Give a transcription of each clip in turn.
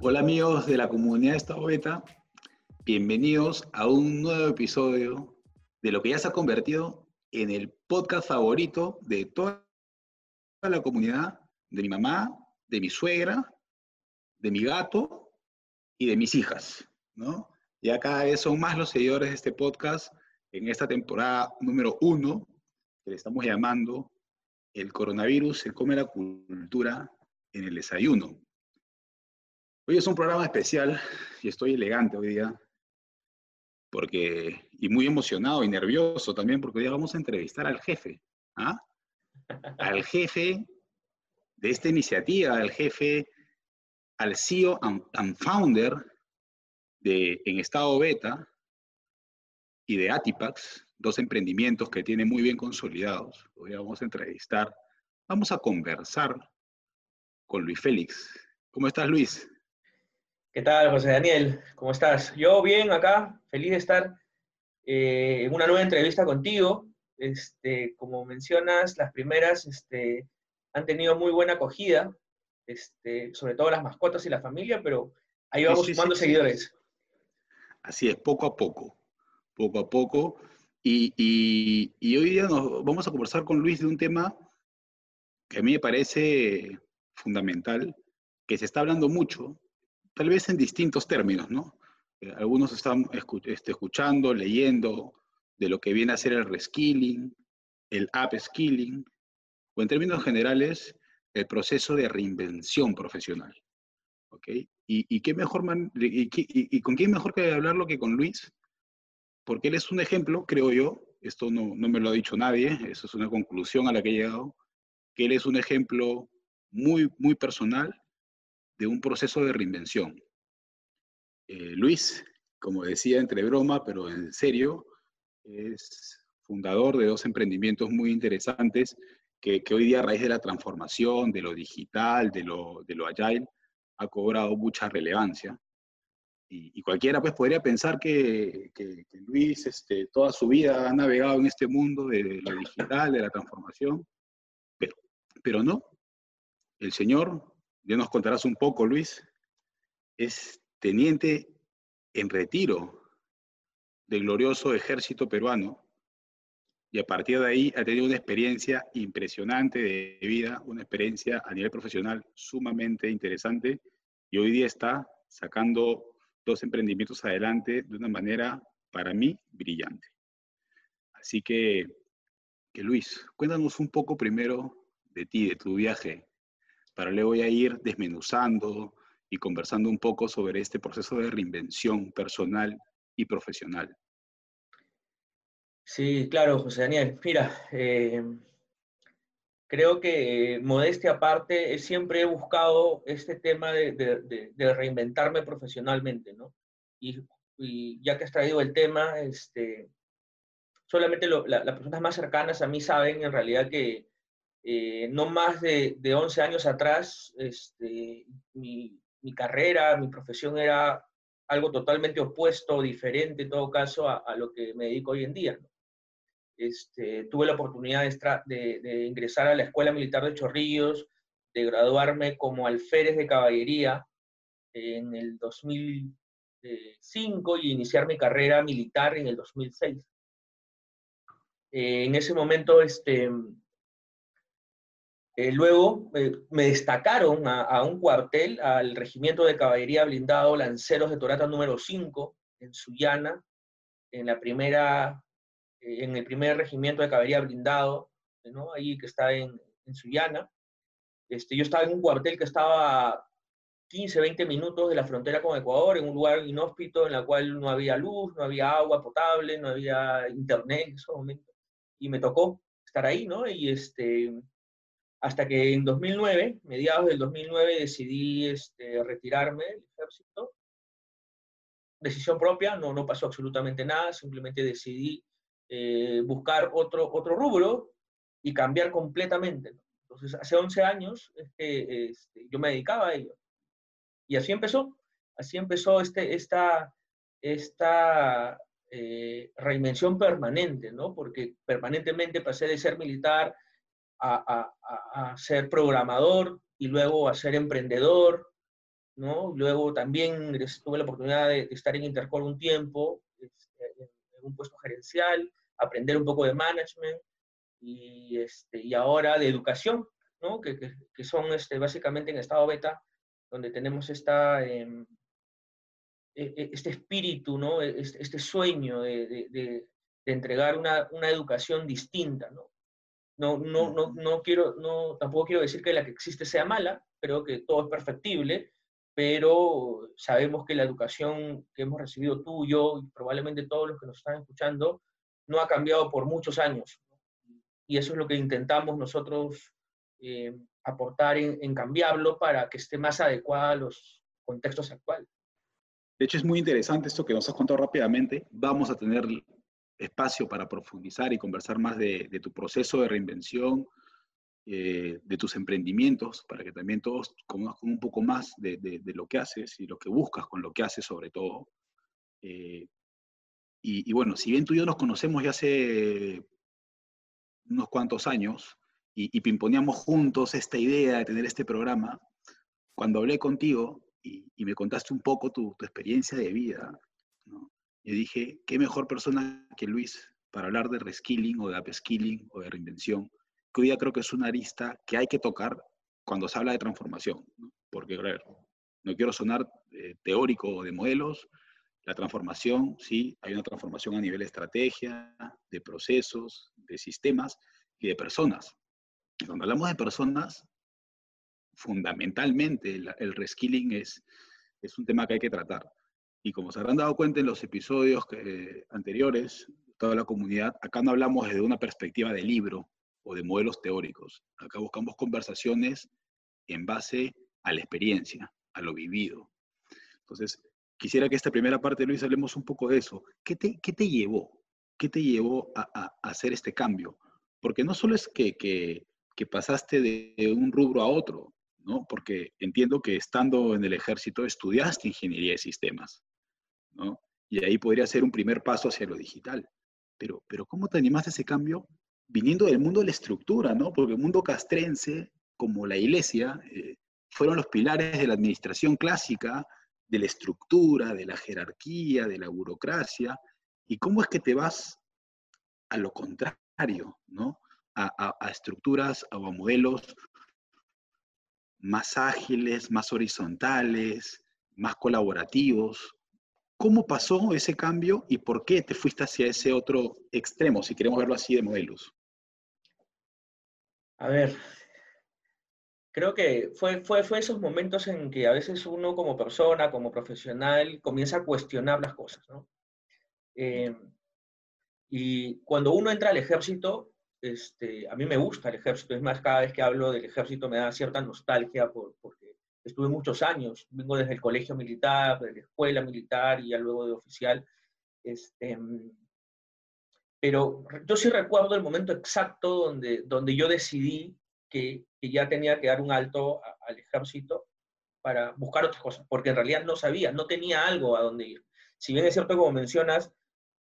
Hola amigos de la comunidad de Estado Beta, bienvenidos a un nuevo episodio de lo que ya se ha convertido en el podcast favorito de toda la comunidad, de mi mamá, de mi suegra, de mi gato y de mis hijas, ¿no? Ya cada vez son más los seguidores de este podcast en esta temporada número uno, que le estamos llamando El coronavirus se come la cultura en el desayuno. Hoy es un programa especial y estoy elegante hoy día, porque, y muy emocionado y nervioso también, porque hoy día vamos a entrevistar al jefe, ¿ah? al jefe de esta iniciativa, al jefe, al CEO and, founder de En Estado Beta y de Atipax, dos emprendimientos que tiene muy bien consolidados. Hoy vamos a entrevistar, vamos a conversar con Luis Félix. ¿Cómo estás, Luis? ¿Qué tal, José Daniel? ¿Cómo estás? Yo bien acá, feliz de estar eh, en una nueva entrevista contigo. Este, como mencionas, las primeras este, han tenido muy buena acogida, este, sobre todo las mascotas y la familia, pero ahí vamos sumando seguidores. Así es, poco a poco, poco a poco. Y, y, hoy día nos vamos a conversar con Luis de un tema que a mí me parece fundamental, que se está hablando mucho, tal vez en distintos términos, ¿no? Eh, algunos están este, escuchando, leyendo de lo que viene a ser el reskilling, el upskilling, o en términos generales, el proceso de reinvención profesional. ¿Ok? ¿Y, qué mejor y, con quién mejor que hablarlo que con Luis? Porque él es un ejemplo, creo yo, esto no, no me lo ha dicho nadie, eso es una conclusión a la que he llegado, que él es un ejemplo muy, muy personal de un proceso de reinvención. Eh, Luis, como decía entre broma, pero en serio, es fundador de dos emprendimientos muy interesantes que, hoy día a raíz de la transformación, de lo digital, de lo, de agile, ha cobrado mucha relevancia. Y, cualquiera pues podría pensar que, Luis este, toda su vida ha navegado en este mundo de lo digital, de la transformación, pero, pero no. El Señor ya nos contarás un poco, Luis, es teniente en retiro del glorioso ejército peruano y a partir de ahí ha tenido una experiencia impresionante de vida, una experiencia a nivel profesional sumamente interesante y hoy día está sacando dos emprendimientos adelante de una manera, para mí, brillante. Así que, que Luis, cuéntanos un poco primero de ti, de tu viaje para luego voy a ir desmenuzando y conversando un poco sobre este proceso de reinvención personal y profesional. Sí, claro, José Daniel. Mira, eh, creo que modestia aparte, siempre he buscado este tema de, reinventarme profesionalmente, ¿no? Y, ya que has traído el tema, este, solamente las personas más cercanas a mí saben en realidad que eh, no más de, de, 11 años atrás, este, mi, carrera, mi profesión era algo totalmente opuesto, diferente en todo caso a, lo que me dedico hoy en día. Este, tuve la oportunidad de, ingresar a la Escuela Militar de Chorrillos, de graduarme como alférez de caballería en el 2005 y iniciar mi carrera militar en el 2006. Eh, en ese momento, este, eh, luego eh, me destacaron a, un cuartel, al Regimiento de Caballería Blindado Lanceros de Torata número 5, en Sullana, en, la primera, eh, en el primer Regimiento de Caballería Blindado, ¿no? ahí que está en, en Sullana. Este, yo estaba en un cuartel que estaba a 15, 20 minutos de la frontera con Ecuador, en un lugar inhóspito en la cual no había luz, no había agua potable, no había internet en ese momento. Y me tocó estar ahí, ¿no? Y este, hasta que en 2009, mediados del 2009, decidí este, retirarme del ejército. Decisión propia, no, no pasó absolutamente nada, simplemente decidí eh, buscar otro, otro rubro y cambiar completamente. Entonces, hace 11 años este, yo me dedicaba a ello. Y así empezó, así empezó este, esta, esta eh, reinvención permanente, ¿no? Porque permanentemente pasé de ser militar a, ser programador y luego a ser emprendedor ¿no? Luego también tuve la oportunidad de, estar en Intercol un tiempo, este, en, un puesto gerencial, aprender un poco de management y, este, y ahora de educación, ¿no? que, que, son este, básicamente en estado beta, donde tenemos esta, em, e, e, este espíritu, ¿no? E, este, este sueño de, de, de, entregar una, una, educación distinta. ¿no? No, no, no, no quiero, no, tampoco quiero decir que la que existe sea mala, creo que todo es perfectible, pero sabemos que la educación que hemos recibido tú, yo y probablemente todos los que nos están escuchando, no ha cambiado por muchos años. Y eso es lo que intentamos nosotros eh, aportar en, cambiarlo para que esté más adecuado a los contextos actuales. De hecho, es muy interesante esto que nos has contado rápidamente. Vamos a tener espacio para profundizar y conversar más de, de tu proceso de reinvención, eh, de tus emprendimientos, para que también todos conozcan un poco más de, de, lo que haces y lo que buscas con lo que haces sobre todo. Eh, y, bueno, si bien tú y yo nos conocemos ya hace unos cuantos años y, y pimponeamos juntos esta idea de tener este programa, cuando hablé contigo y, y me contaste un poco tu, tu experiencia de vida. Yo dije, ¿qué mejor persona que Luis para hablar de reskilling o de upskilling o de reinvención? que hoy día creo que es una arista que hay que tocar cuando se habla de transformación, porque, a ver, no quiero sonar eh, teórico de modelos, la transformación, sí, hay una transformación a nivel de estrategia, de procesos, de sistemas y de personas. Cuando hablamos de personas, fundamentalmente el, el reskilling es, es un tema que hay que tratar. Y como se habrán dado cuenta en los episodios anteriores, toda la comunidad, acá no hablamos desde una perspectiva de libro, o de modelos teóricos. Acá buscamos conversaciones en base a la experiencia, a lo vivido. Entonces, quisiera que esta primera parte, Luis, hablemos un poco de eso. ¿Qué te, qué te llevó? ¿Qué te llevó a, hacer este cambio? Porque no solo es que, que, pasaste de un rubro a otro, ¿no? Porque entiendo que estando en el ejército estudiaste ingeniería de sistemas, ¿no? Y ahí podría ser un primer paso hacia lo digital. Pero, pero ¿cómo te animaste a ese cambio viniendo del mundo de la estructura, ¿no? Porque el mundo castrense, como la iglesia, eh, fueron los pilares de la administración clásica, de la estructura, de la jerarquía, de la burocracia. ¿Y cómo es que te vas a lo contrario, ¿no? A, a estructuras o a modelos más ágiles, más horizontales, más colaborativos. ¿Cómo pasó ese cambio y por qué te fuiste hacia ese otro extremo, si queremos verlo así de modelos? A ver, creo que fue, fue, fue esos momentos en que a veces uno como persona, como profesional, comienza a cuestionar las cosas, ¿no? Eh, y cuando uno entra al ejército, este, a mí me gusta el ejército, es más, cada vez que hablo del ejército me da cierta nostalgia por, porque estuve muchos años, vengo desde el colegio militar, de la escuela militar y ya luego de oficial. Este, pero yo sí recuerdo el momento exacto donde, donde yo decidí que, que ya tenía que dar un alto al ejército para buscar otras cosas, porque en realidad no sabía, no tenía algo a dónde ir. Si bien es cierto, como mencionas,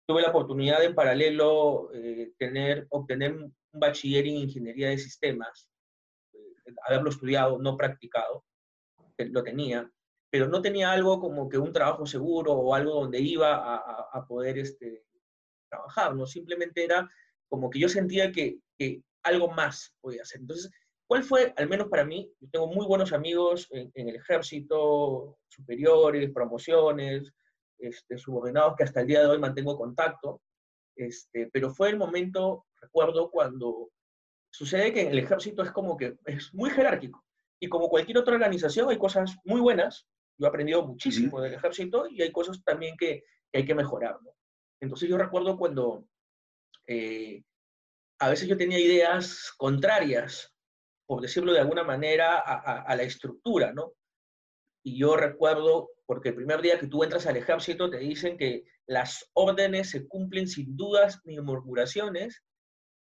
tuve la oportunidad de en paralelo eh, tener, obtener un bachiller en ingeniería de sistemas, eh, haberlo estudiado, no practicado, lo tenía, pero no tenía algo como que un trabajo seguro o algo donde iba a, a poder este, trabajar, ¿no? Simplemente era como que yo sentía que, que, algo más podía hacer. Entonces, ¿cuál fue, al menos para mí, yo tengo muy buenos amigos en, el ejército, superiores, promociones, este, subordinados que hasta el día de hoy mantengo contacto, este, pero fue el momento, recuerdo, cuando sucede que en el ejército es como que es muy jerárquico. Y como cualquier otra organización, hay cosas muy buenas. Yo he aprendido muchísimo del ejército y hay cosas también que, que hay que mejorar. ¿no? Entonces yo recuerdo cuando eh, a veces yo tenía ideas contrarias, por decirlo de alguna manera, a, a, la estructura, ¿no? Y yo recuerdo, porque el primer día que tú entras al ejército te dicen que las órdenes se cumplen sin dudas ni murmuraciones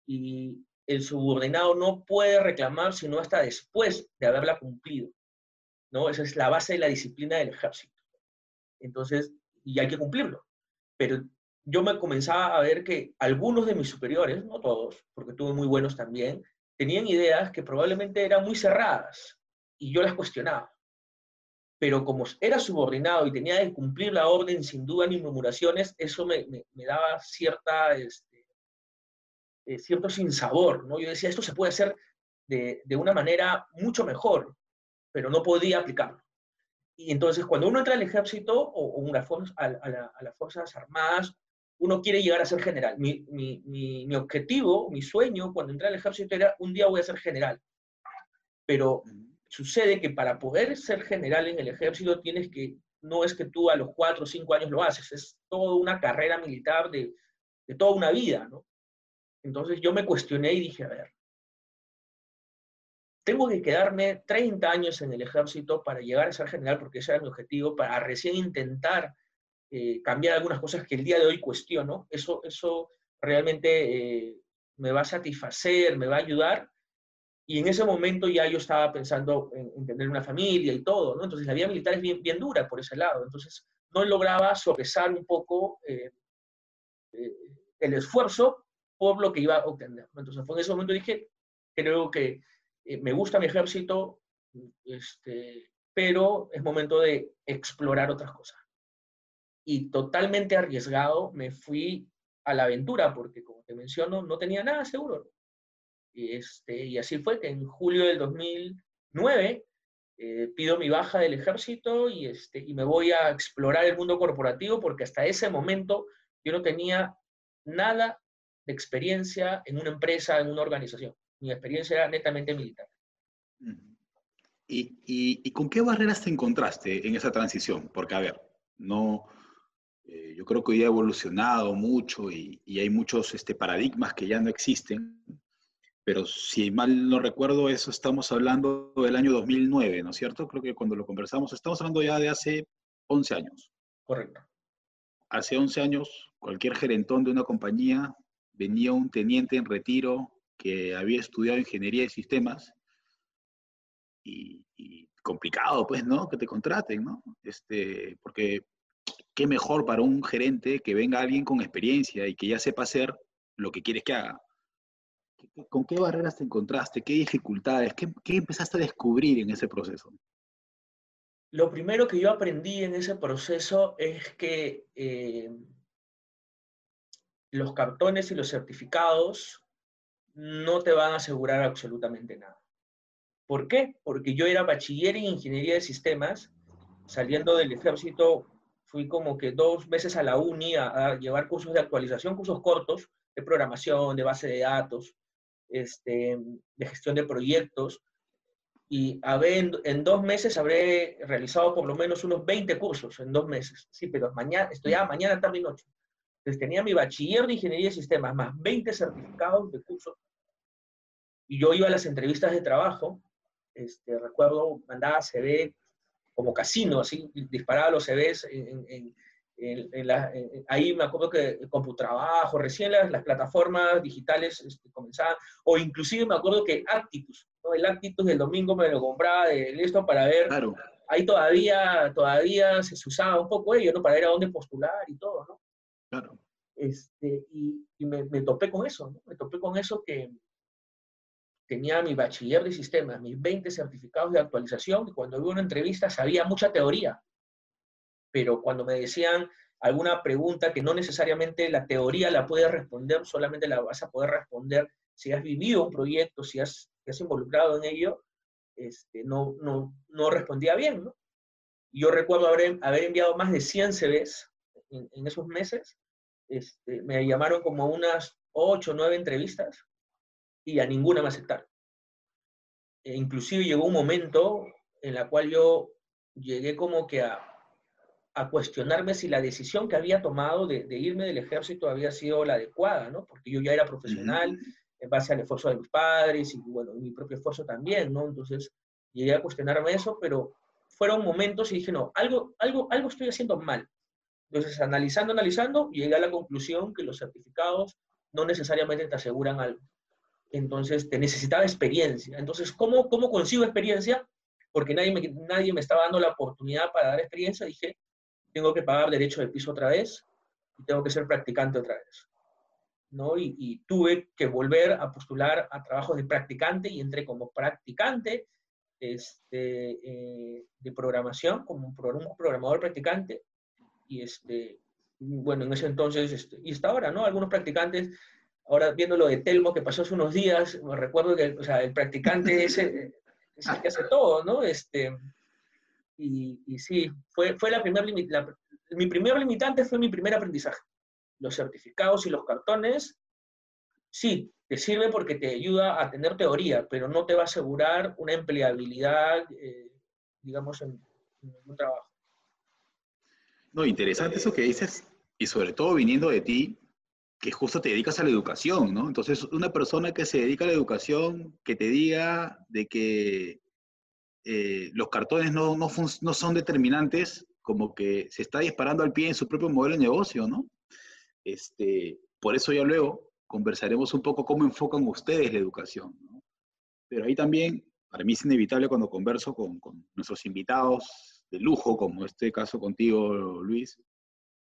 y el subordinado no puede reclamar sino hasta después de haberla cumplido. ¿no? Esa es la base de la disciplina del ejército. Entonces, y hay que cumplirlo. Pero yo me comenzaba a ver que algunos de mis superiores, no todos, porque tuve muy buenos también, tenían ideas que probablemente eran muy cerradas y yo las cuestionaba. Pero como era subordinado y tenía que cumplir la orden sin duda ni murmuraciones, eso me, daba cierta, este, eh, cierto sinsabor, ¿no? Yo decía, esto se puede hacer de, una manera mucho mejor, pero no podía aplicarlo. Y entonces cuando uno entra al ejército o, una a, a, las Fuerzas Armadas, uno quiere llegar a ser general. Mi, mi, mi, objetivo, mi sueño cuando entré al ejército era un día voy a ser general. Pero sucede que para poder ser general en el ejército tienes que, no es que tú a los cuatro o cinco años lo haces, es toda una carrera militar de, de toda una vida, ¿no? Entonces yo me cuestioné y dije, a ver, tengo que quedarme 30 años en el ejército para llegar a ser general, porque ese era mi objetivo, para recién intentar eh, cambiar algunas cosas que el día de hoy cuestiono. Eso, eso realmente eh, me va a satisfacer, me va a ayudar. Y en ese momento ya yo estaba pensando en, tener una familia y todo, ¿no? Entonces la vida militar es bien, bien dura por ese lado. Entonces no lograba sopesar un poco eh, el esfuerzo por lo que iba a obtener. Entonces fue en ese momento dije, creo que eh, me gusta mi ejército, este, pero es momento de explorar otras cosas. Y totalmente arriesgado me fui a la aventura, porque como te menciono, no tenía nada seguro. Y, este, y así fue que en julio del 2009 eh, pido mi baja del ejército y, este, y me voy a explorar el mundo corporativo, porque hasta ese momento yo no tenía nada de experiencia en una empresa, en una organización mi experiencia era netamente militar. ¿Y, con qué barreras te encontraste en esa transición? Porque, a ver, no, eh, yo creo que hoy ha evolucionado mucho y, hay muchos este, paradigmas que ya no existen, pero si mal no recuerdo, eso estamos hablando del año 2009, ¿no es cierto? Creo que cuando lo conversamos, estamos hablando ya de hace 11 años. Correcto. Hace 11 años, cualquier gerentón de una compañía venía un teniente en retiro que había estudiado ingeniería de sistemas y, complicado, pues, ¿no? Que te contraten, ¿no? Este, porque qué mejor para un gerente que venga alguien con experiencia y que ya sepa hacer lo que quieres que haga. ¿Con qué barreras te encontraste? ¿Qué dificultades? ¿Qué, empezaste a descubrir en ese proceso? Lo primero que yo aprendí en ese proceso es que eh, los cartones y los certificados no te van a asegurar absolutamente nada. ¿Por qué? Porque yo era bachiller en ingeniería de sistemas, saliendo del ejército fui como que dos veces a la uni a, llevar cursos de actualización, cursos cortos de programación, de base de datos, este, de gestión de proyectos. Y en, en, dos meses habré realizado por lo menos unos 20 cursos en dos meses. Sí, pero mañana, estudiaba mañana, tarde y noche. Entonces tenía mi bachiller de ingeniería de sistemas, más 20 certificados de cursos. Y yo iba a las entrevistas de trabajo, este, recuerdo, mandaba CV como casino, así, disparaba los CVs en, en, en, la, ahí me acuerdo que Computrabajo, recién las, las plataformas digitales este, comenzaban, o inclusive me acuerdo que Actitus, ¿no? el Actitus del domingo me lo compraba de esto para ver, claro. ahí todavía, todavía se usaba un poco ello, ¿no? Para ver a dónde postular y todo, ¿no? Claro. Este, y, me, me, topé con eso, ¿no? Me topé con eso que tenía mi bachiller de sistemas, mis 20 certificados de actualización, y cuando hubo una entrevista sabía mucha teoría, pero cuando me decían alguna pregunta que no necesariamente la teoría la puedes responder, solamente la vas a poder responder si has vivido un proyecto, si has, te involucrado en ello, este, no, no, no respondía bien. Yo recuerdo haber, haber enviado más de 100 CVs en, esos meses. Este, me llamaron como unas 8 o 9 entrevistas y a ninguna me aceptaron. E inclusive llegó un momento en la cual yo llegué como que a, a cuestionarme si la decisión que había tomado de, de, irme del ejército había sido la adecuada, ¿no? Porque yo ya era profesional en base al esfuerzo de mis padres y, bueno, mi propio esfuerzo también, ¿no? Entonces llegué a cuestionarme eso, pero fueron momentos y dije, no, algo, algo, algo estoy haciendo mal. Entonces, analizando, analizando, llegué a la conclusión que los certificados no necesariamente te aseguran algo entonces te necesitaba experiencia. Entonces, ¿cómo, cómo consigo experiencia? Porque nadie me, nadie me estaba dando la oportunidad para dar experiencia. Dije, tengo que pagar derecho de piso otra vez y tengo que ser practicante otra vez. ¿no? Y, tuve que volver a postular a trabajos de practicante y entré como practicante este, eh, de programación como un, programador practicante. Y este, bueno, en ese entonces, este, y hasta ahora, ¿no? Algunos practicantes, ahora viendo lo de Telmo que pasó hace unos días, me recuerdo que o sea, el practicante es, el, que hace todo, ¿no? Este, y, y sí, fue, fue la primera mi primer limitante fue mi primer aprendizaje. Los certificados y los cartones, sí, te sirve porque te ayuda a tener teoría, pero no te va a asegurar una empleabilidad, eh, digamos, en, un trabajo. No, interesante eso que dices, y sobre todo viniendo de ti, que justo te dedicas a la educación, ¿no? Entonces, una persona que se dedica a la educación, que te diga de que eh, los cartones no, no, no, son determinantes, como que se está disparando al pie en su propio modelo de negocio, ¿no? Este, por eso ya luego conversaremos un poco cómo enfocan ustedes la educación, ¿no? Pero ahí también, para mí es inevitable cuando converso con, con nuestros invitados de lujo, como este caso contigo, Luis,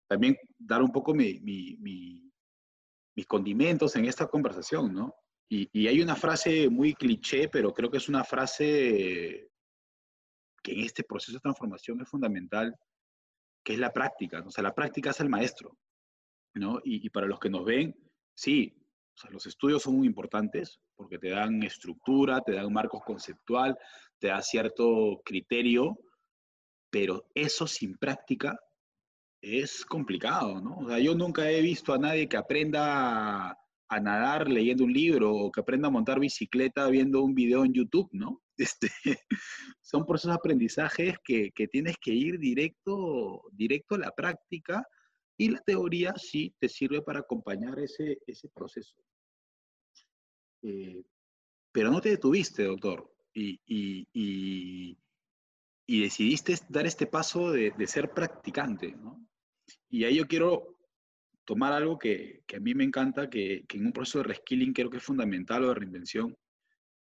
también dar un poco mi, mi, mis condimentos en esta conversación, ¿no? Y, y, hay una frase muy cliché, pero creo que es una frase que en este proceso de transformación es fundamental, que es la práctica. O sea, la práctica es el maestro, ¿no? Y, para los que nos ven, sí, los estudios son muy importantes porque te dan estructura, te dan marcos conceptual, te da cierto criterio, pero eso sin práctica es complicado, ¿no? O sea, yo nunca he visto a nadie que aprenda a nadar leyendo un libro o que aprenda a montar bicicleta viendo un video en YouTube, ¿no? Este, son procesos de aprendizajes que, tienes que ir directo, directo a la práctica y la teoría sí te sirve para acompañar ese, ese proceso. Eh, pero no te detuviste, doctor, y, y, decidiste dar este paso de, de, ser practicante, ¿no? Y ahí yo quiero tomar algo que, que a mí me encanta, que, que, en un proceso de reskilling creo que es fundamental o de reinvención,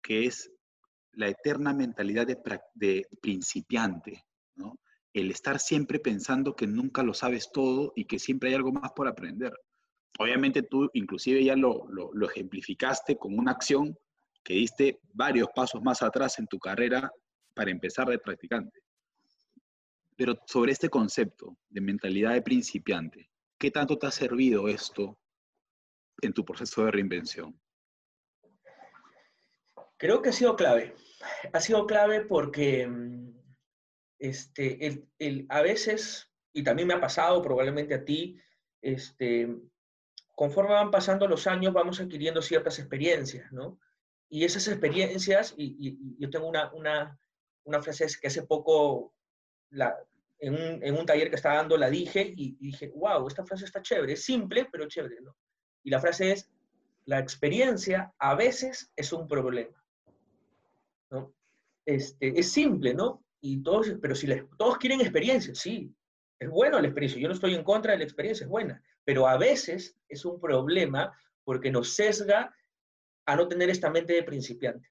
que es la eterna mentalidad de, de principiante, ¿no? El estar siempre pensando que nunca lo sabes todo y que siempre hay algo más por aprender. Obviamente tú inclusive ya lo, lo, lo ejemplificaste con una acción que diste varios pasos más atrás en tu carrera para empezar de practicante. Pero sobre este concepto de mentalidad de principiante, ¿qué tanto te ha servido esto en tu proceso de reinvención? Creo que ha sido clave. Ha sido clave porque este, el, a veces, y también me ha pasado probablemente a ti, este, conforme van pasando los años vamos adquiriendo ciertas experiencias, ¿no? Y esas experiencias, y, yo tengo una, una, una, frase que hace poco la, en, un, en, un, taller que estaba dando la dije y, dije, wow, esta frase está chévere, es simple, pero chévere, ¿no? Y la frase es, la experiencia a veces es un problema. Este, es simple, ¿no? Y todos, pero si todos quieren experiencia, sí, es bueno la experiencia, yo no estoy en contra de la experiencia, es buena, pero a veces es un problema porque nos sesga a no tener esta mente de principiante.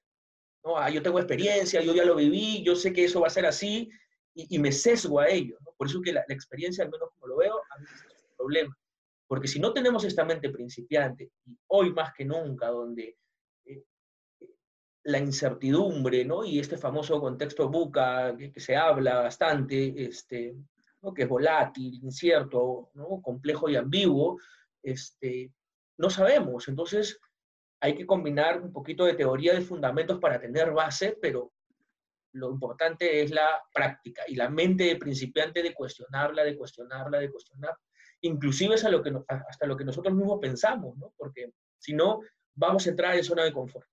¿no? Ah, yo tengo experiencia, yo ya lo viví, yo sé que eso va a ser así, y, me sesgo a ello. Por eso que la, la, experiencia, al menos como lo veo, a veces es un problema. Porque si no tenemos esta mente principiante, y hoy más que nunca, donde la incertidumbre, ¿no? Y este famoso contexto buca que, se habla bastante, este, que es volátil, incierto, complejo y ambiguo, este, no sabemos. Entonces, hay que combinar un poquito de teoría de fundamentos para tener base, pero lo importante es la práctica y la mente de principiante de cuestionarla, de cuestionarla, de cuestionar. Inclusive es lo que, hasta lo que nosotros mismos pensamos, ¿no? Porque si no, vamos a entrar en zona de confort.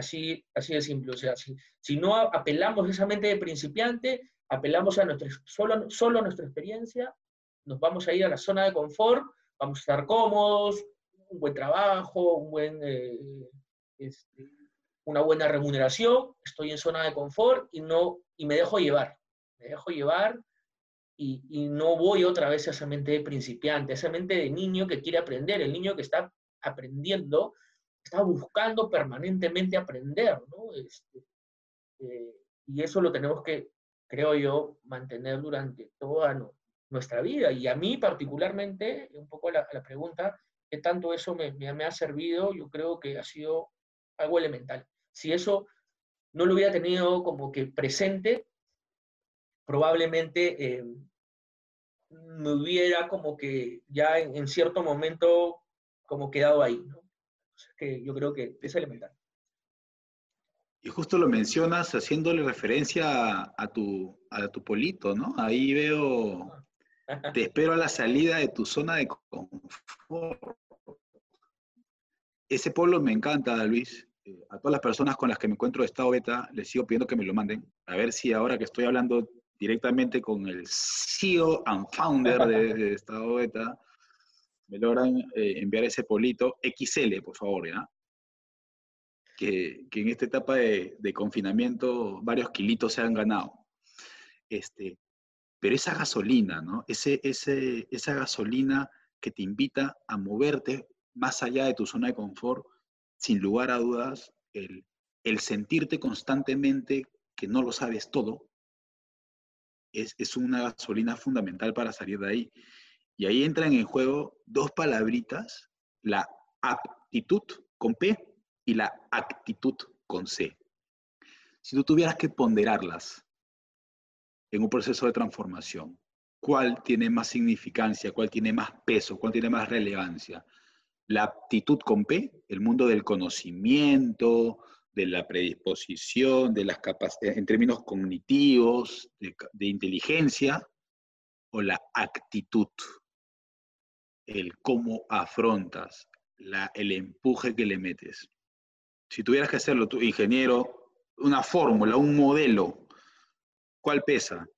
Así, así de simple. O sea, si, si no apelamos esa mente de principiante, apelamos a nuestra, solo, solo a nuestra experiencia, nos vamos a ir a la zona de confort, vamos a estar cómodos, un buen trabajo, un buen, eh, este, una buena remuneración, estoy en zona de confort y, no, y me dejo llevar. Me dejo llevar y, y, no voy otra vez a esa mente de principiante, a esa mente de niño que quiere aprender, el niño que está aprendiendo está buscando permanentemente aprender, ¿no? Este, eh, y eso lo tenemos que, creo yo, mantener durante toda nuestra vida. Y a mí particularmente, un poco la, la pregunta, ¿qué tanto eso me, me, ha servido? Yo creo que ha sido algo elemental. Si eso no lo hubiera tenido como que presente, probablemente eh, me hubiera como que ya en, cierto momento como quedado ahí, ¿no? Que yo creo que es elemental. Y justo lo mencionas haciéndole referencia a, tu, a tu polito, ¿no? Ahí veo, te espero a la salida de tu zona de confort. Ese polo me encanta, Luis. Eh, a todas las personas con las que me encuentro de estado beta, les sigo pidiendo que me lo manden. A ver si ahora que estoy hablando directamente con el CEO and founder de, estado beta, me logran eh, enviar ese polito XL, por favor, ¿ya? Que, en esta etapa de, confinamiento varios kilitos se han ganado. Este, pero esa gasolina, ¿no? Ese, ese, esa gasolina que te invita a moverte más allá de tu zona de confort, sin lugar a dudas, el, sentirte constantemente que no lo sabes todo, es, es, una gasolina fundamental para salir de ahí. Y ahí entran en juego dos palabritas, la aptitud con P y la actitud con C. Si tú tuvieras que ponderarlas en un proceso de transformación, ¿cuál tiene más significancia? ¿Cuál tiene más peso? ¿Cuál tiene más relevancia? La aptitud con P, el mundo del conocimiento, de la predisposición, de las capacidades, en términos cognitivos, de, inteligencia, o la actitud, el cómo afrontas, la, el empuje que le metes. Si tuvieras que hacerlo, tu ingeniero, una fórmula, un modelo, ¿cuál pesa?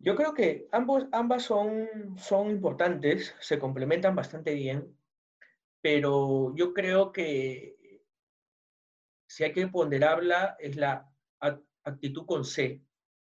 Yo creo que ambos, ambas son, son importantes, se complementan bastante bien, pero yo creo que si hay que ponderarla es la actitud con C,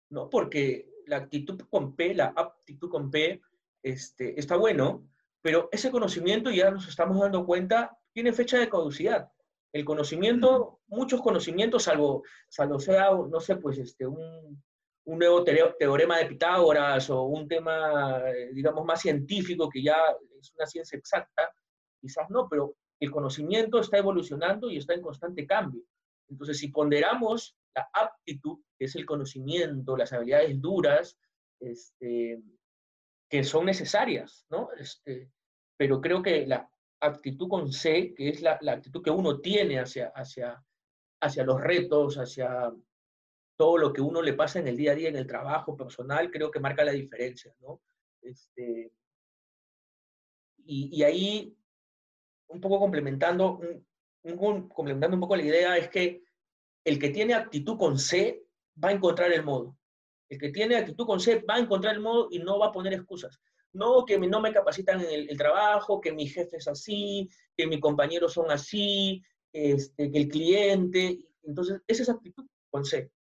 ¿no? Porque la actitud con P, la aptitud con P, este, está bueno, pero ese conocimiento ya nos estamos dando cuenta, tiene fecha de caducidad. El conocimiento, muchos conocimientos, salvo, salvo sea, no sé, pues este, un, un nuevo teorema de Pitágoras o un tema, eh, digamos, más científico que ya es una ciencia exacta, quizás no, pero el conocimiento está evolucionando y está en constante cambio. Entonces, si ponderamos la aptitud, que es el conocimiento, las habilidades duras, este, que son necesarias, ¿no? Este, pero creo que la actitud con C, que es la, la actitud que uno tiene hacia, hacia, hacia los retos, hacia todo lo que uno le pasa en el día a día, en el trabajo personal, creo que marca la diferencia, ¿no? Este, y, ahí, un poco complementando, un, complementando un poco la idea, es que el que tiene actitud con C va a encontrar el modo. El que tiene actitud con C va a encontrar el modo y no va a poner excusas. No, que no me capacitan en el, trabajo, que mi jefe es así, que mis compañeros son así, este, que el cliente. Entonces, esa es actitud con C.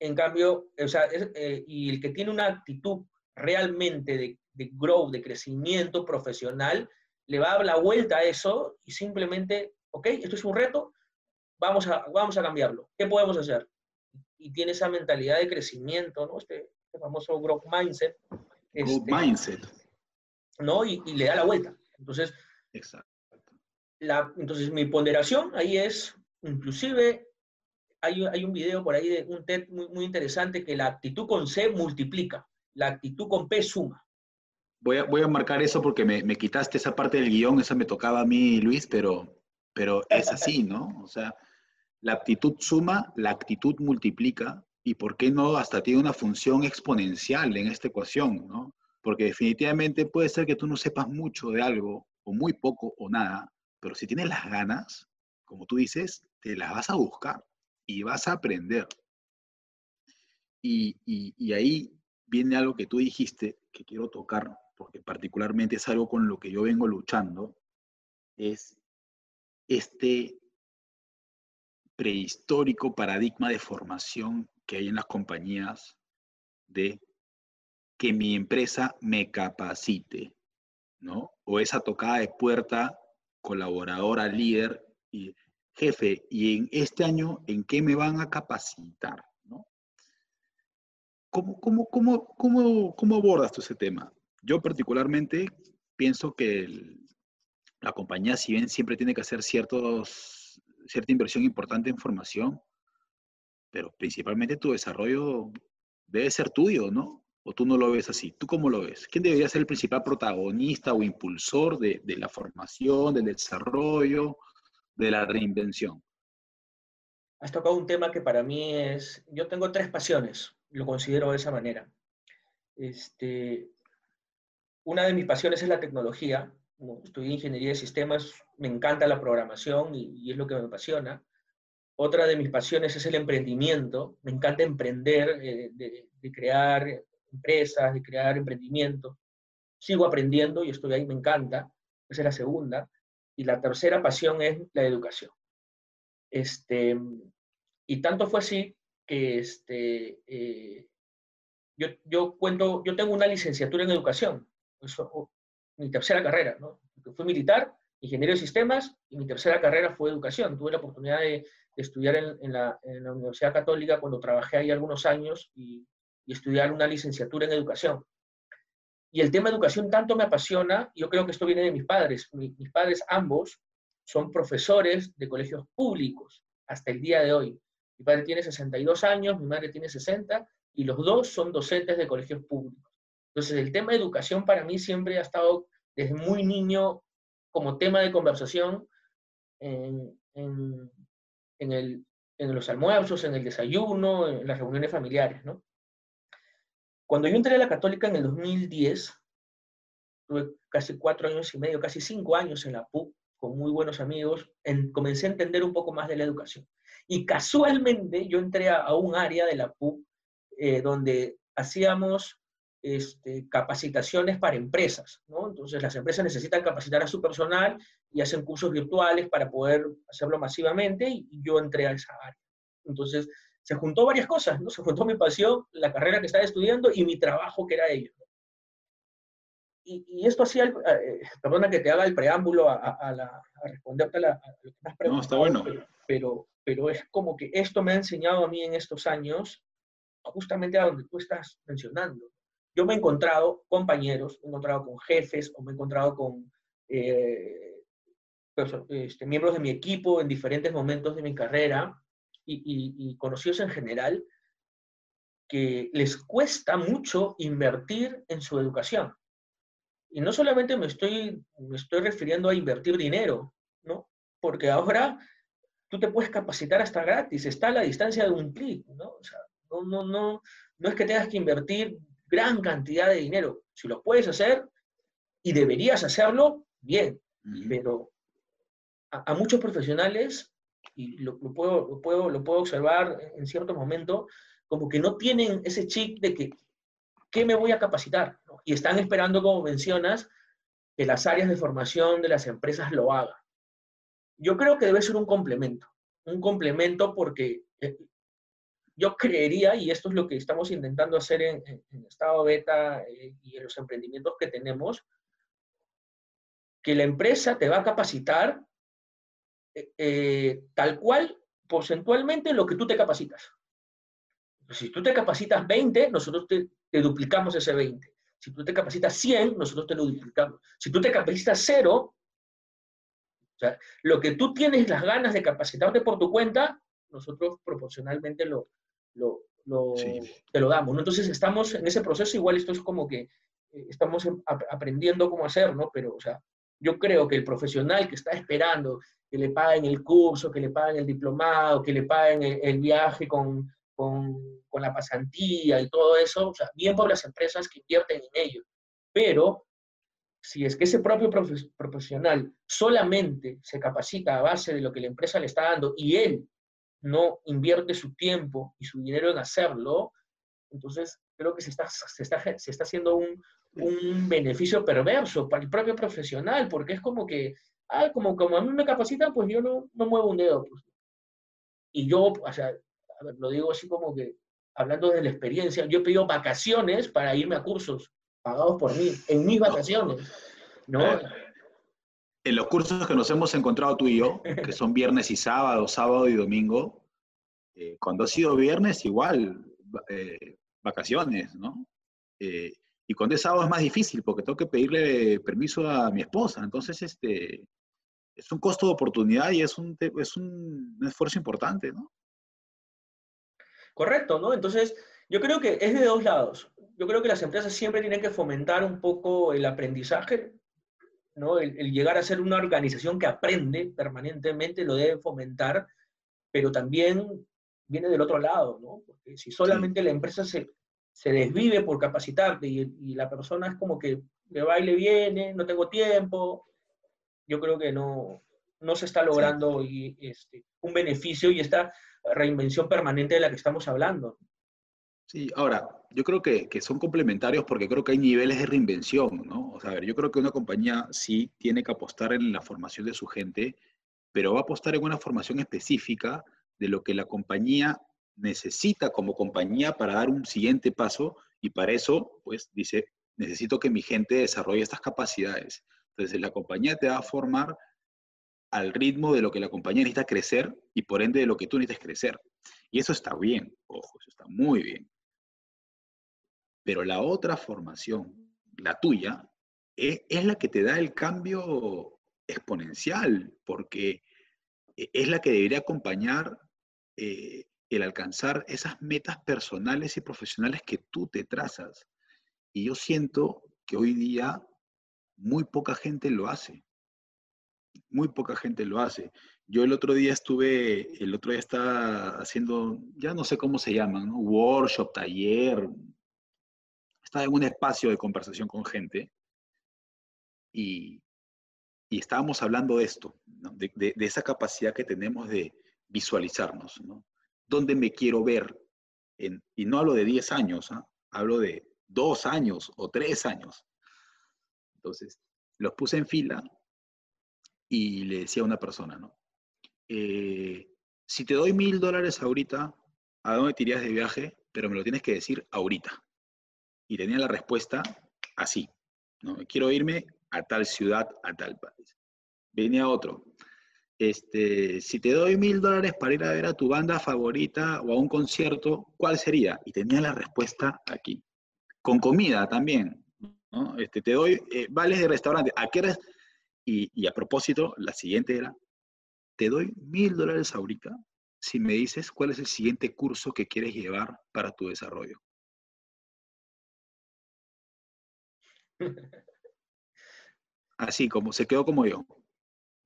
En cambio, o sea, eh, y el que tiene una actitud realmente de, de growth, de crecimiento profesional, le va a dar la vuelta a eso y simplemente, ok, esto es un reto, vamos a, vamos a cambiarlo. ¿Qué podemos hacer? Y tiene esa mentalidad de crecimiento, ¿no? Este, este famoso growth mindset. Growth este, mindset. ¿No? Y, y, le da la vuelta. Entonces, Exacto. La, entonces mi ponderación ahí es, inclusive hay, un video por ahí de un TED muy, interesante que la actitud con C multiplica, la actitud con P suma. Voy a, voy a marcar eso porque me, quitaste esa parte del guion, esa me tocaba a mí, Luis, pero, pero es así, ¿no? O sea, la actitud suma, la actitud multiplica, y por qué no hasta tiene una función exponencial en esta ecuación, ¿no? Porque definitivamente puede ser que tú no sepas mucho de algo, o muy poco, o nada, pero si tienes las ganas, como tú dices, te las vas a buscar y vas a aprender. Y, ahí viene algo que tú dijiste que quiero tocar, porque particularmente es algo con lo que yo vengo luchando, es este prehistórico paradigma de formación que hay en las compañías de que mi empresa me capacite, ¿no? O esa tocada de puerta colaboradora, líder, y jefe, y en este año, ¿en qué me van a capacitar? ¿no? ¿Cómo, cómo, cómo, cómo, cómo abordas tú ese tema? Yo particularmente pienso que la compañía, si bien siempre tiene que hacer ciertos, cierta inversión importante en formación, pero principalmente tu desarrollo debe ser tuyo, ¿no? ¿O tú no lo ves así? ¿Tú cómo lo ves? ¿Quién debería ser el principal protagonista o impulsor de, de la formación, del desarrollo, de la reinvención? Has tocado un tema que para mí es, yo tengo tres pasiones, lo considero de esa manera. Este, una de mis pasiones es la tecnología, estudié ingeniería de sistemas, me encanta la programación y, es lo que me apasiona. Otra de mis pasiones es el emprendimiento, me encanta emprender, eh, de, crear empresas, de crear emprendimiento. Sigo aprendiendo y estoy ahí, me encanta, esa es la segunda. Y la tercera pasión es la educación. Este, y tanto fue así que este, eh, yo, yo, cuento, yo tengo una licenciatura en educación, mi tercera carrera, ¿no? Fui militar, ingeniero de sistemas, y mi tercera carrera fue educación. Tuve la oportunidad de, estudiar en, la, Universidad Católica cuando trabajé ahí algunos años y, estudiar una licenciatura en educación. Y el tema educación tanto me apasiona, yo creo que esto viene de mis padres. mis padres ambos son profesores de colegios públicos hasta el día de hoy. Mi padre tiene 62 años, mi madre tiene 60, y los dos son docentes de colegios públicos. Entonces, el tema de educación para mí siempre ha estado desde muy niño como tema de conversación en, en, los almuerzos, en el desayuno, en las reuniones familiares, ¿no? Cuando yo entré a la católica en el 2010, tuve casi cuatro años y medio, casi cinco años en la PUC, con muy buenos amigos, comencé a entender un poco más de la educación. Y casualmente yo entré a, un área de la PUC eh, donde hacíamos este, capacitaciones para empresas, ¿no? Entonces las empresas necesitan capacitar a su personal y hacen cursos virtuales para poder hacerlo masivamente y, yo entré a esa área. Entonces se juntó varias cosas, ¿no? Se juntó mi pasión, la carrera que estaba estudiando y mi trabajo que era ello. Y, esto hacía, eh, perdona que te haga el preámbulo a, la, responderte a, la, lo que me has preguntado. No, está bueno. Pero, pero es como que esto me ha enseñado a mí en estos años justamente a donde tú estás mencionando yo me he encontrado compañeros, me he encontrado con jefes o me he encontrado con eh, este, miembros de mi equipo en diferentes momentos de mi carrera y, conocidos en general que les cuesta mucho invertir en su educación. Y no solamente me estoy, me estoy refiriendo a invertir dinero, ¿no? Porque ahora tú te puedes capacitar hasta gratis, está a la distancia de un clic, ¿no? O sea, no, no, no, no es que tengas que invertir gran cantidad de dinero. Si lo puedes hacer y deberías hacerlo, bien, pero a, muchos profesionales, y lo, puedo, puedo, lo puedo observar en cierto momento, como que no tienen ese chip de que, ¿qué me voy a capacitar? Y están esperando, como mencionas, que las áreas de formación de las empresas lo hagan. Yo creo que debe ser un complemento, un complemento porque eh, yo creería, y esto es lo que estamos intentando hacer en, estado beta eh, y en los emprendimientos que tenemos, que la empresa te va a capacitar eh, eh, tal cual, porcentualmente, lo que tú te capacitas. Si tú te capacitas 20, nosotros te, duplicamos ese 20. Si tú te capacitas 100, nosotros te lo duplicamos. Si tú te capacitas 0, o sea, lo que tú tienes las ganas de capacitarte por tu cuenta, nosotros proporcionalmente lo, lo, te lo damos. ¿no? Entonces estamos en ese proceso, igual esto es como que eh, estamos aprendiendo cómo hacer, ¿no? Pero, o sea, yo creo que el profesional que está esperando que le paguen el curso, que le paguen el diplomado, que le paguen el, viaje con, con, con, la pasantía y todo eso, o sea, bien por las empresas que invierten en ello. Pero si es que ese propio profesional solamente se capacita a base de lo que la empresa le está dando y él no invierte su tiempo y su dinero en hacerlo, entonces creo que se está, se está, se está haciendo un, un, beneficio perverso para el propio profesional, porque es como que, ah, como, como a mí me capacitan, pues yo no, no muevo un dedo. Pues. Y yo, o sea, ver, lo digo así como que, hablando de la experiencia, yo he pedido vacaciones para irme a cursos pagados por mí, en mis vacaciones, ¿no? En los cursos que nos hemos encontrado tú y yo, que son viernes y sábado, sábado y domingo, eh, cuando ha sido viernes, igual, eh, vacaciones, ¿no? Eh, y cuando es sábado es más difícil porque tengo que pedirle permiso a mi esposa. Entonces, este, es un costo de oportunidad y es un, es un esfuerzo importante, ¿no? Correcto, ¿no? Entonces, yo creo que es de dos lados. Yo creo que las empresas siempre tienen que fomentar un poco el aprendizaje, ¿no? El, llegar a ser una organización que aprende permanentemente lo debe fomentar, pero también viene del otro lado, ¿no? Porque si solamente la empresa se, se desvive por capacitarte y, y, la persona es como que le va y le viene, no tengo tiempo, yo creo que no, no se está logrando y, este, un beneficio y esta reinvención permanente de la que estamos hablando. Sí, ahora, yo creo que, que, son complementarios porque creo que hay niveles de reinvención, ¿no? O sea, a ver, yo creo que una compañía sí tiene que apostar en la formación de su gente, pero va a apostar en una formación específica de lo que la compañía necesita como compañía para dar un siguiente paso y para eso, pues, dice, necesito que mi gente desarrolle estas capacidades. Entonces, la compañía te va a formar al ritmo de lo que la compañía necesita crecer y por ende de lo que tú necesitas crecer. Y eso está bien, ojo, eso está muy bien. Pero la otra formación, la tuya, e, es, la que te da el cambio exponencial, porque e, es la que debería acompañar eh, el alcanzar esas metas personales y profesionales que tú te trazas. Y yo siento que hoy día muy poca gente lo hace. Muy poca gente lo hace. Yo el otro día estuve, el otro día estaba haciendo, ya no sé cómo se llaman, workshop, taller, estaba en un espacio de conversación con gente y, estábamos hablando de esto, de, esa capacidad que tenemos de visualizarnos, ¿no? ¿Dónde me quiero ver? y no hablo de 10 años, ¿ah? hablo de 2 años o 3 años. Entonces, los puse en fila y le decía a una persona, ¿no? Eh, si te doy mil dólares ahorita, ¿a dónde te de viaje? Pero me lo tienes que decir ahorita y tenía la respuesta así, ¿no? Quiero irme a tal ciudad, a tal país. Venía otro, este, si te doy mil dólares para ir a ver a tu banda favorita o a un concierto, ¿cuál sería? Y tenía la respuesta aquí. Con comida también. Este, te doy eh, vales de restaurante. ¿A qué Y, y a propósito, la siguiente era, te doy mil dólares ahorita si me dices cuál es el siguiente curso que quieres llevar para tu desarrollo. Así como se quedó como yo.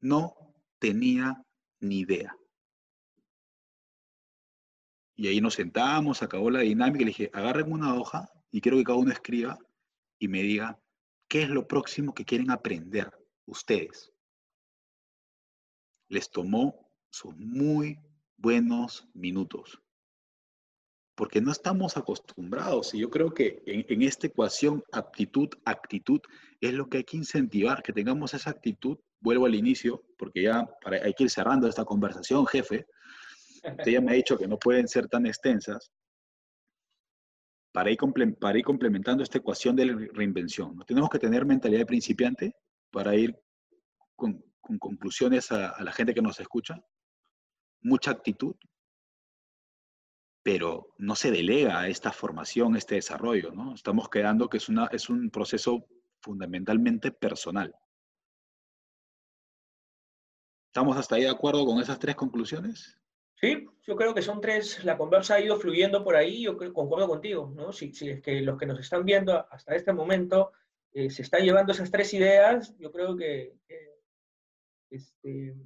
No tenía ni idea. Y ahí nos sentamos, acabó la dinámica y le dije, agarren una hoja y quiero que cada uno escriba y me diga qué es lo próximo que quieren aprender ustedes. Les tomó sus muy buenos minutos porque no estamos acostumbrados. Y yo creo que en, esta ecuación aptitud, actitud, es lo que hay que incentivar, que tengamos esa actitud. Vuelvo al inicio, porque ya hay que ir cerrando esta conversación, jefe. Usted ya me ha dicho que no pueden ser tan extensas. Para ir, para ir complementando esta ecuación de reinvención, ¿no? tenemos que tener mentalidad de principiante para ir con, conclusiones a la gente que nos escucha. Mucha actitud, pero no se delega esta formación, este desarrollo, ¿no? Estamos quedando que es, una, es un proceso fundamentalmente personal. ¿Estamos hasta ahí de acuerdo con esas tres conclusiones? Sí, yo creo que son tres, la conversa ha ido fluyendo por ahí, yo concuerdo contigo, ¿no? Si, es que los que nos están viendo hasta este momento eh, se están llevando esas tres ideas, yo creo que, este,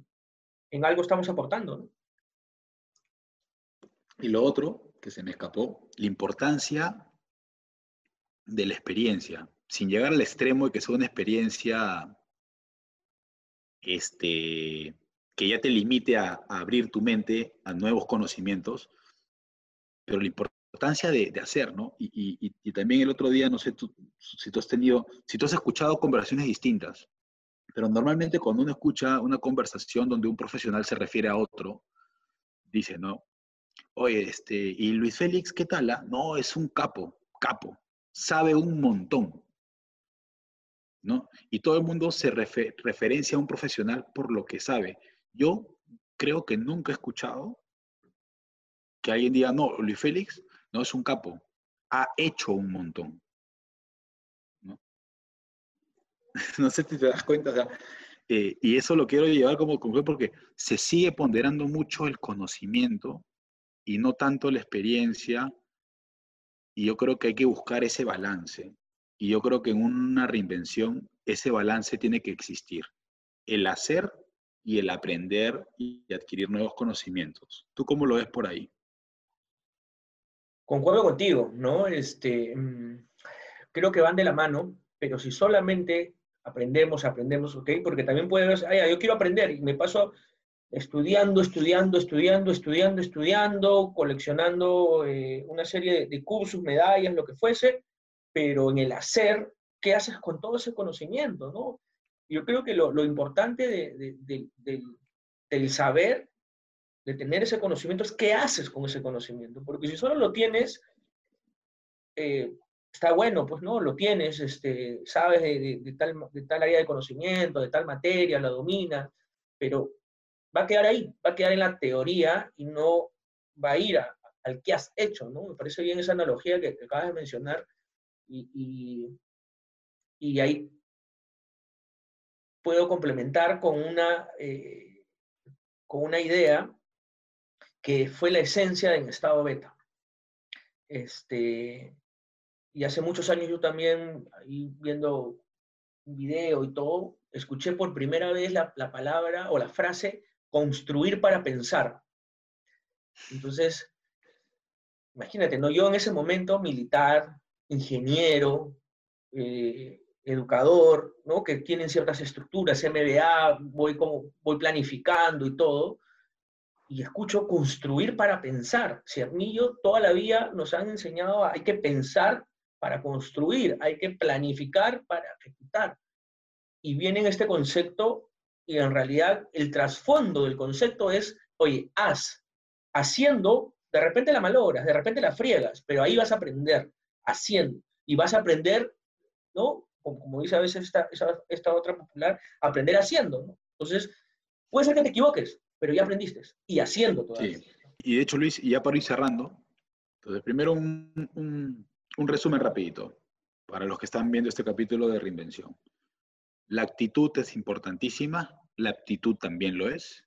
en algo estamos aportando, ¿no? Y lo otro, que se me escapó, la importancia de la experiencia, sin llegar al extremo de que sea una experiencia este, que ya te limite a, abrir tu mente a nuevos conocimientos, pero la importancia de, hacer, ¿no? Y, y, también el otro día, no sé si tú has tenido, si tú has escuchado conversaciones distintas, pero normalmente cuando uno escucha una conversación donde un profesional se refiere a otro, dice, no, Oye, este, ¿y Luis Félix qué tal? Ah? No, es un capo, capo, sabe un montón. ¿No? Y todo el mundo se referencia a un profesional por lo que sabe. Yo creo que nunca he escuchado que alguien diga, no, Luis Félix no es un capo, ha hecho un montón. ¿No? no sé si te das cuenta, o sea, Eh, y eso lo quiero llevar como conclusión porque se sigue ponderando mucho el conocimiento y no tanto la experiencia. Y yo creo que hay que buscar ese balance. Y yo creo que en una reinvención ese balance tiene que existir. El hacer y el aprender y adquirir nuevos conocimientos. ¿Tú cómo lo ves por ahí? Concuerdo contigo, ¿no? Este, mm, creo que van de la mano, pero si solamente aprendemos, aprendemos, ¿ok? Porque también puede ver, ay, yo quiero aprender y me paso estudiando, estudiando, estudiando, estudiando, estudiando, coleccionando eh, una serie de, cursos, medallas, lo que fuese, pero en el hacer, ¿qué haces con todo ese conocimiento, no? Yo creo que lo, importante del saber, de tener ese conocimiento, es qué haces con ese conocimiento, porque si solo lo tienes, eh, está bueno, pues no, lo tienes, este, sabes de, tal, de tal área de conocimiento, de tal materia, la dominas, pero va a quedar ahí, va a quedar en la teoría y no va a ir al que has hecho, ¿no? Me parece bien esa analogía que, acabas de mencionar y, y, ahí puedo complementar con una, eh, con una idea que fue la esencia en estado beta. Este, y hace muchos años yo también, ahí viendo un video y todo, escuché por primera vez la, palabra o la frase construir para pensar. Entonces, imagínate, ¿no? Yo en ese momento, militar, ingeniero, eh, educador, ¿no? Que tienen ciertas estructuras, MBA, voy, como, voy planificando y todo, y escucho construir para pensar. A yo toda la vida nos han enseñado, hay que pensar para construir, hay que planificar para ejecutar. Y viene este concepto y en realidad el trasfondo del concepto es, oye, haz, haciendo, de repente la malogras, de repente la friegas, pero ahí vas a aprender, haciendo. Y vas a aprender, ¿no? Como, dice a veces esta, esta, otra popular, aprender haciendo, ¿no? Entonces, puede ser que te equivoques, pero ya aprendiste. Y haciendo todavía. Sí. Y de hecho, Luis, y ya para ir cerrando, entonces primero un, un resumen rapidito para los que están viendo este capítulo de reinvención. La actitud es importantísima, la aptitud también lo es,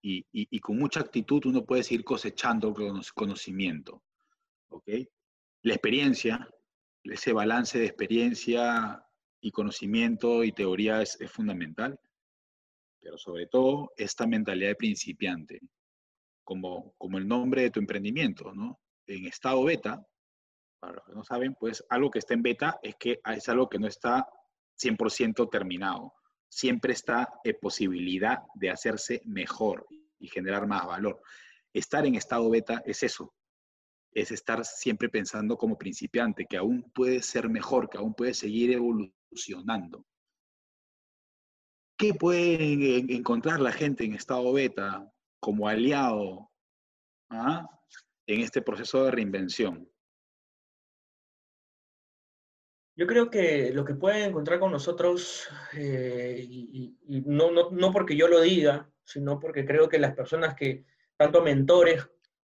y, con mucha actitud uno puede seguir cosechando conocimiento. ¿ok? La experiencia, ese balance de experiencia y conocimiento y teoría es, es fundamental, pero sobre todo esta mentalidad de principiante, como, como el nombre de tu emprendimiento, ¿no? En estado beta, para los que no saben, pues algo que está en beta es que es algo que no está 100% terminado. Siempre está en posibilidad de hacerse mejor y generar más valor. Estar en estado beta es eso, es estar siempre pensando como principiante, que aún puede ser mejor, que aún puede seguir evolucionando. ¿Qué puede encontrar la gente en estado beta como aliado ah, en este proceso de reinvención? Yo creo que lo que pueden encontrar con nosotros, eh, y, no, no, no, porque yo lo diga, sino porque creo que las personas que, tanto mentores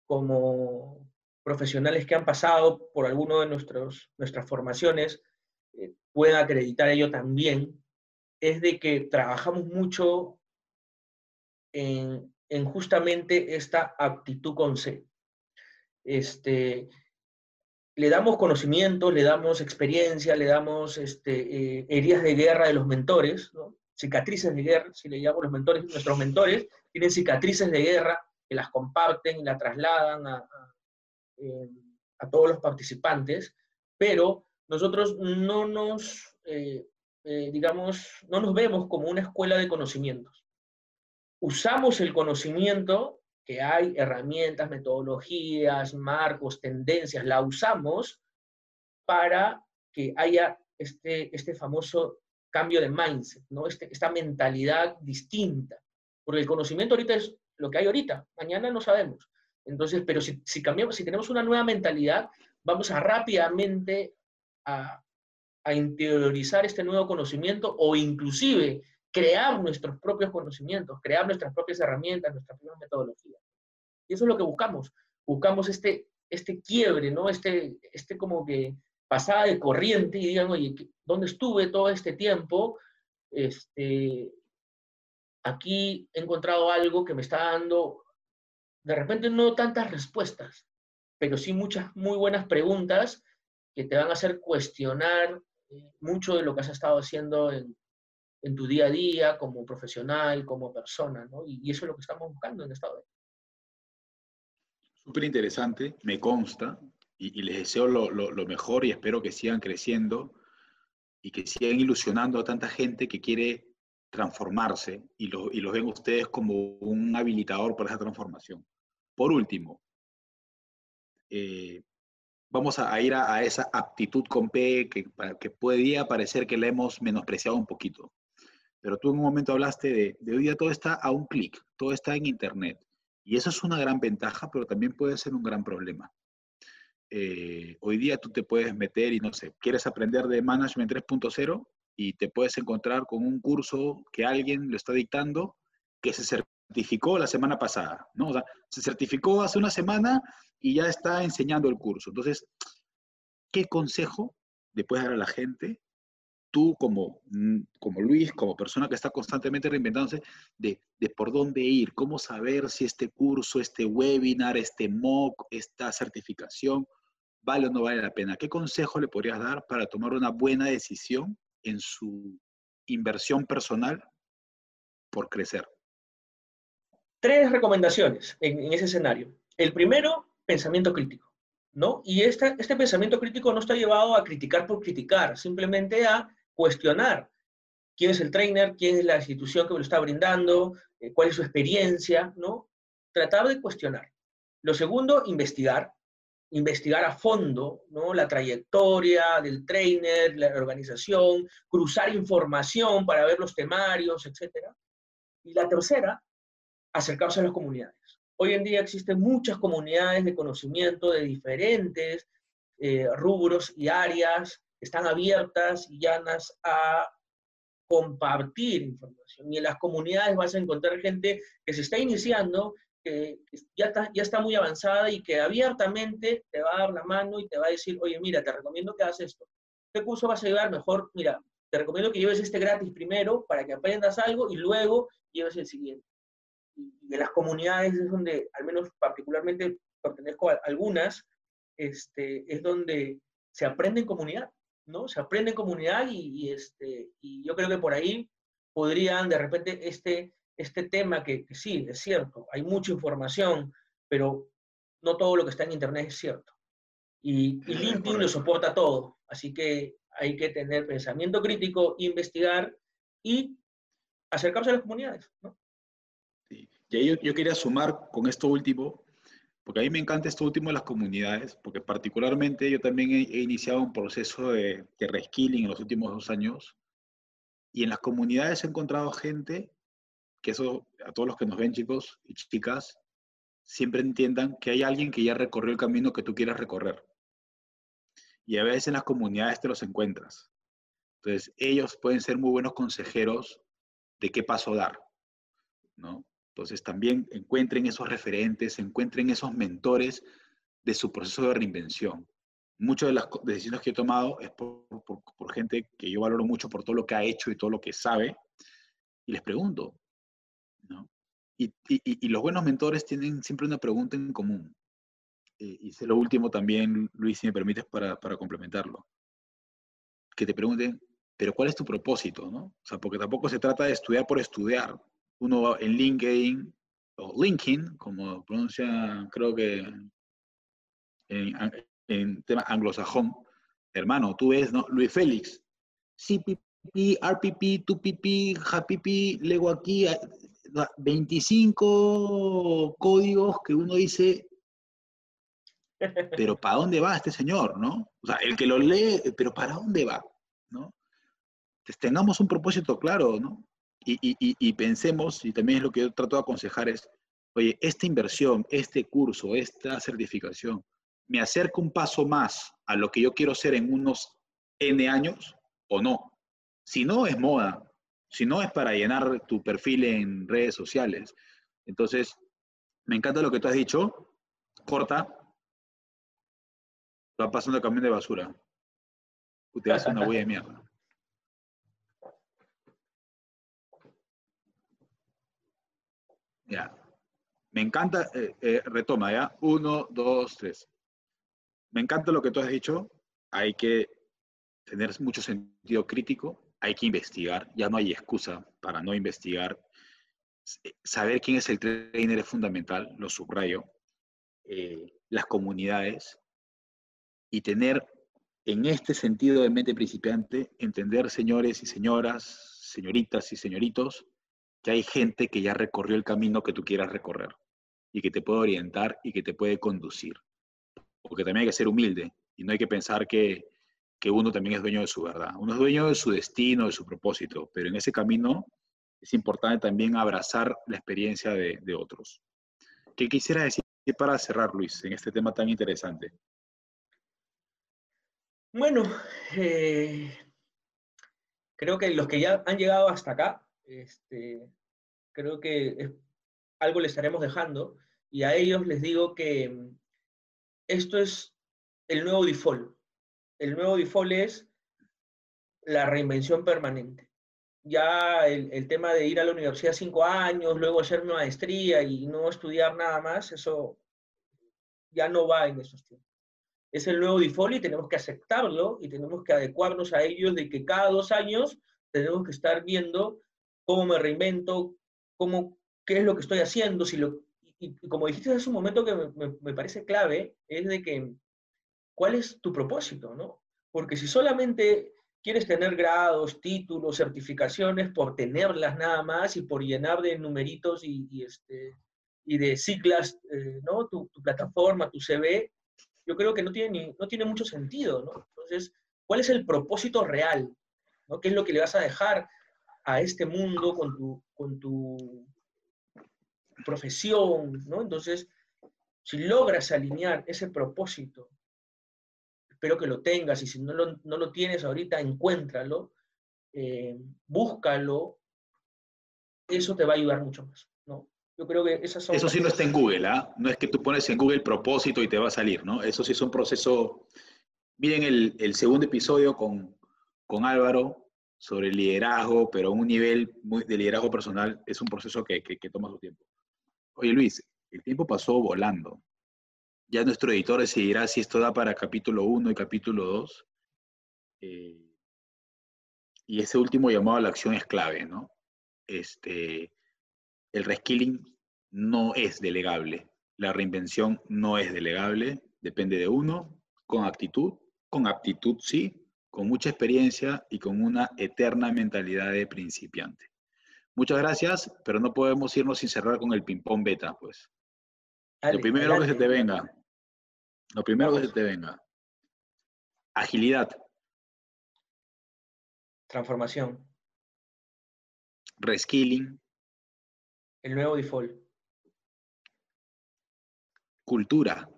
como profesionales que han pasado por alguno de nuestros, nuestras formaciones, eh, pueden acreditar ello también, es de que trabajamos mucho en, en justamente esta actitud con C. Este, le damos conocimiento, le damos experiencia, le damos este, eh, heridas de guerra de los mentores, cicatrices de guerra, si le llamamos los mentores, nuestros mentores tienen cicatrices de guerra que las comparten y las trasladan a, eh, todos los participantes, pero nosotros no nos, eh, digamos, no nos vemos como una escuela de conocimientos. Usamos el conocimiento que hay herramientas, metodologías, marcos, tendencias, la usamos para que haya este, este famoso cambio de mindset, ¿no? Este, esta mentalidad distinta. Porque el conocimiento ahorita es lo que hay ahorita, mañana no sabemos. Entonces, pero si, si cambiamos, si tenemos una nueva mentalidad, vamos a rápidamente a, a interiorizar este nuevo conocimiento o inclusive crear nuestros propios conocimientos, crear nuestras propias herramientas, nuestras propias metodologías. Y eso es lo que buscamos. Buscamos este, este quiebre, ¿no? Este, este como que pasada de corriente y digan, oye, ¿dónde estuve todo este tiempo? Este, aquí he encontrado algo que me está dando, de repente no tantas respuestas, pero sí muchas muy buenas preguntas que te van a hacer cuestionar eh, mucho de lo que has estado haciendo en, tu día a día como profesional, como persona, ¿no? Y, eso es lo que estamos buscando en esta web. Súper interesante, me consta, y, les deseo lo, lo, mejor y espero que sigan creciendo y que sigan ilusionando a tanta gente que quiere transformarse y, lo, y los ven ustedes como un habilitador para esa transformación. Por último, eh, vamos a, ir a, esa aptitud con P que, que podría parecer que la hemos menospreciado un poquito. Pero tú en un momento hablaste de, de hoy día todo está a un clic, todo está en Internet. Y eso es una gran ventaja, pero también puede ser un gran problema. Eh, hoy día tú te puedes meter y no sé, quieres aprender de Management 3.0 y te puedes encontrar con un curso que alguien lo está dictando que se certificó la semana pasada, ¿no? Se certificó hace una semana y ya está enseñando el curso. Entonces, ¿qué consejo le puedes dar a la gente, tú como, mm, como Luis, como persona que está constantemente reinventándose, de, de por dónde ir, cómo saber si este curso, este webinar, este MOOC, esta certificación, vale o no vale la pena? ¿Qué consejo le podrías dar para tomar una buena decisión en su inversión personal por crecer? Tres recomendaciones en, ese escenario. El primero, pensamiento crítico, ¿no? Y este, este pensamiento crítico no está llevado a criticar por criticar, simplemente a cuestionar quién es el trainer, quién es la institución que me lo está brindando, eh, cuál es su experiencia, ¿no? Tratar de cuestionar. Lo segundo, investigar, investigar a fondo ¿no? la trayectoria del trainer, la organización, cruzar información para ver los temarios, etc. Y la tercera, acercarse a las comunidades. Hoy en día existen muchas comunidades de conocimiento de diferentes eh, rubros y áreas están abiertas y llanas a compartir información. Y en las comunidades vas a encontrar gente que se está iniciando, que ya está, ya está muy avanzada y que abiertamente te va a dar la mano y te va a decir, oye, mira, te recomiendo que hagas esto. ¿Qué curso vas a llevar? Mejor, mira, te recomiendo que lleves este gratis primero para que aprendas algo y luego lleves el siguiente y de las comunidades es donde, al menos particularmente pertenezco a algunas, este, es donde se aprende en comunidad, ¿no? Se aprende en comunidad y, este, y yo creo que por ahí podrían de repente este, este tema que, sí, es cierto, hay mucha información, pero no todo lo que está en Internet es cierto. Y, y LinkedIn lo soporta todo, así que hay que tener pensamiento crítico, investigar y acercarse a las comunidades, ¿no? Y yo, yo quería sumar con esto último, porque a mí me encanta esto último de las comunidades, porque particularmente yo también he, iniciado un proceso de, de reskilling en los últimos dos años, y en las comunidades he encontrado gente, que eso a todos los que nos ven chicos y chicas, siempre entiendan que hay alguien que ya recorrió el camino que tú quieras recorrer. Y a veces en las comunidades te los encuentras. Entonces, ellos pueden ser muy buenos consejeros de qué paso dar, ¿no? Entonces también encuentren esos referentes, encuentren esos mentores de su proceso de reinvención. Muchas de las decisiones que he tomado es por, gente que yo valoro mucho por todo lo que ha hecho y todo lo que sabe. Y les pregunto, ¿no? Y, los buenos mentores tienen siempre una pregunta en común. Eh, y sé lo último también, Luis, si me permites, para, para complementarlo. Que te pregunten, pero ¿cuál es tu propósito? ¿no? O sea, porque tampoco se trata de estudiar por estudiar uno en LinkedIn, o LinkedIn, como pronuncia, creo que en, tema anglosajón, hermano, tú ves, ¿no? Luis Félix, CPP, RPP, 2PP, HPP, luego aquí 25 códigos que uno dice, pero ¿para dónde va este señor, no? O sea, el que lo lee, pero ¿para dónde va? ¿no? Entonces, tengamos un propósito claro, ¿no? Y, pensemos, y también es lo que yo trato de aconsejar, es, oye, esta inversión, este curso, esta certificación, ¿me acerca un paso más a lo que yo quiero ser en unos N años o no? Si no, es moda. Si no, es para llenar tu perfil en redes sociales. Entonces, me encanta lo que tú has dicho. Corta. Va pasando el camión de basura. Te hace una huella de mierda. Ya. Me encanta, eh, eh, retoma, ¿ya? Uno, dos, tres. Me encanta lo que tú has dicho. Hay que tener mucho sentido crítico, hay que investigar, ya no hay excusa para no investigar. Eh, saber quién es el trainer es fundamental, lo subrayo. las comunidades y tener en este sentido de mente principiante, entender, señores y señoras, señoritas y señoritos, que hay gente que ya recorrió el camino que tú quieras recorrer y que te puede orientar y que te puede conducir. Porque también hay que ser humilde y no hay que pensar que, uno también es dueño de su verdad. Uno es dueño de su destino, de su propósito, pero en ese camino es importante también abrazar la experiencia de, otros. ¿Qué quisiera decir para cerrar, Luis, en este tema tan interesante? Bueno, eh, creo que los que ya han llegado hasta acá, este, creo que algo les estaremos dejando y a ellos les digo que mm, esto es el nuevo default. El nuevo default es la reinvención permanente. Ya el, el, tema de ir a la universidad cinco años, luego hacer una maestría y no estudiar nada más, eso ya no va en esos tiempos es el nuevo default y tenemos que aceptarlo y tenemos que adecuarnos a ellos de que cada dos años tenemos que estar viendo cómo me reinvento, cómo, qué es lo que estoy haciendo, si lo, y, como dijiste hace un momento que me, me, parece clave, es de que, ¿cuál es tu propósito? ¿no? Porque si solamente quieres tener grados, títulos, certificaciones por tenerlas nada más y por llenar de numeritos y, este, y de siglas, eh, ¿no? Tu, plataforma, tu CV, yo creo que no tiene, no tiene mucho sentido, ¿no? Entonces, ¿cuál es el propósito real? ¿Qué es lo que le vas a dejar a este mundo con tu, con tu profesión, ¿no? Entonces, si logras alinear ese propósito, espero que lo tengas y si no lo, no lo tienes ahorita, encuéntralo, eh, búscalo, eso te va a ayudar mucho más, ¿no? Yo creo que esas son... Eso sí no está en Google, ¿ah? No es que tú pones en Google propósito y te va a salir, ¿no? Eso sí es un proceso... Miren el, el segundo episodio con, con Álvaro sobre liderazgo, pero a un nivel muy de liderazgo personal es un proceso que, que, toma su tiempo. Oye Luis, el tiempo pasó volando. Ya nuestro editor decidirá si esto da para capítulo 1 y capítulo 2. Eh, y ese último llamado a la acción es clave, ¿no? Este, el reskilling no es delegable. La reinvención no es delegable, depende de uno, con actitud, con aptitud sí, con mucha experiencia y con una eterna mentalidad de principiante. Muchas gracias, pero no podemos irnos sin cerrar con el ping-pong beta, pues. lo primero que se te venga. Lo primero que se te venga. Agilidad. Transformación. Reskilling. El nuevo default. Cultura.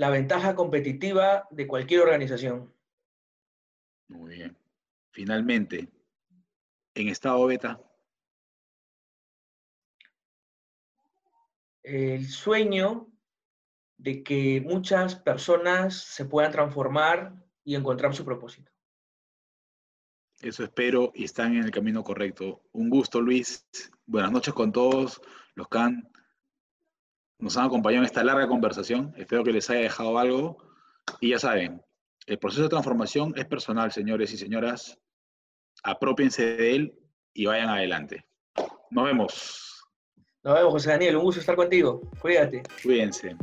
La ventaja competitiva de cualquier organización. Muy bien. Finalmente, en estado beta. El sueño de que muchas personas se puedan transformar y encontrar su propósito. Eso espero y están en el camino correcto. Un gusto, Luis. Buenas noches con todos los que nos han acompañado en esta larga conversación. Espero que les haya dejado algo. Y ya saben, el proceso de transformación es personal, señores y señoras. Apropiense de él y vayan adelante. Nos vemos. Nos vemos, José Daniel. Un gusto estar contigo. Cuídate. Cuídense.